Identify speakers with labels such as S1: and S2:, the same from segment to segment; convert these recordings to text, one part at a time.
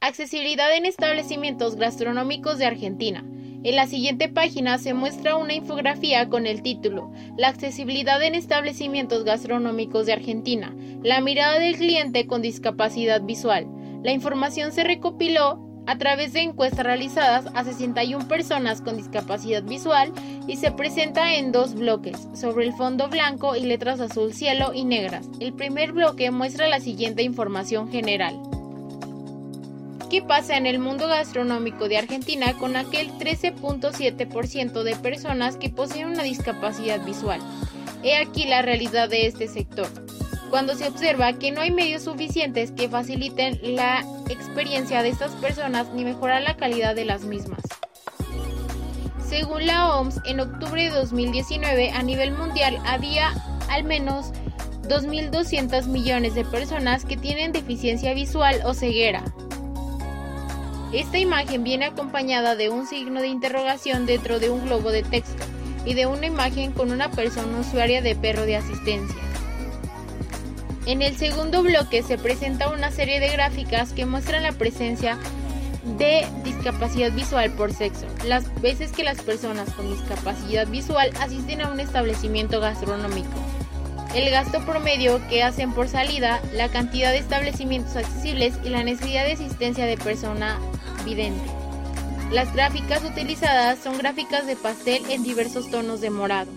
S1: Accesibilidad en establecimientos gastronómicos de Argentina. En la siguiente página se muestra una infografía con el título La accesibilidad en establecimientos gastronómicos de Argentina, la mirada del cliente con discapacidad visual. La información se recopiló a través de encuestas realizadas a 61 personas con discapacidad visual y se presenta en dos bloques, sobre el fondo blanco y letras azul cielo y negras. El primer bloque muestra la siguiente información general. ¿Qué pasa en el mundo gastronómico de Argentina con aquel 13.7% de personas que poseen una discapacidad visual? He aquí la realidad de este sector. Cuando se observa que no hay medios suficientes que faciliten la experiencia de estas personas ni mejorar la calidad de las mismas. Según la OMS, en octubre de 2019 a nivel mundial había al menos 2.200 millones de personas que tienen deficiencia visual o ceguera. Esta imagen viene acompañada de un signo de interrogación dentro de un globo de texto y de una imagen con una persona usuaria de perro de asistencia. En el segundo bloque se presenta una serie de gráficas que muestran la presencia de discapacidad visual por sexo, las veces que las personas con discapacidad visual asisten a un establecimiento gastronómico, el gasto promedio que hacen por salida, la cantidad de establecimientos accesibles y la necesidad de asistencia de persona vidente. Las gráficas utilizadas son gráficas de pastel en diversos tonos de morado.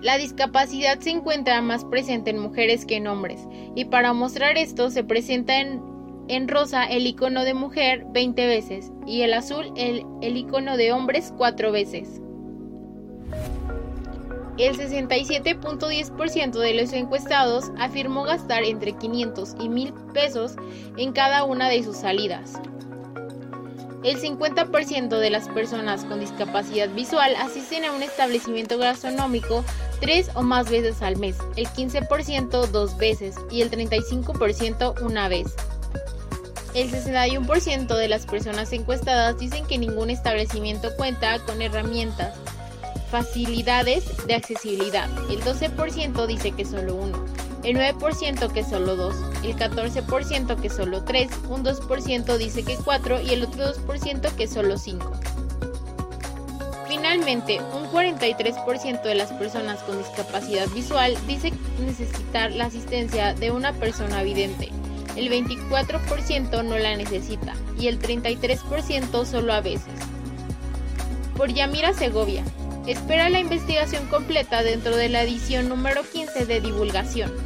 S1: La discapacidad se encuentra más presente en mujeres que en hombres, y para mostrar esto se presenta en, en rosa el icono de mujer 20 veces y el azul el, el icono de hombres 4 veces. El 67.10% de los encuestados afirmó gastar entre 500 y 1000 pesos en cada una de sus salidas. El 50% de las personas con discapacidad visual asisten a un establecimiento gastronómico tres o más veces al mes, el 15% dos veces y el 35% una vez. El 61% de las personas encuestadas dicen que ningún establecimiento cuenta con herramientas, facilidades de accesibilidad. El 12% dice que solo uno, el 9% que solo dos, el 14% que solo tres, un 2% dice que cuatro y el otro 2% que solo cinco. Finalmente, un 43% de las personas con discapacidad visual dice necesitar la asistencia de una persona vidente, el 24% no la necesita y el 33% solo a veces. Por Yamira Segovia, espera la investigación completa dentro de la edición número 15 de divulgación.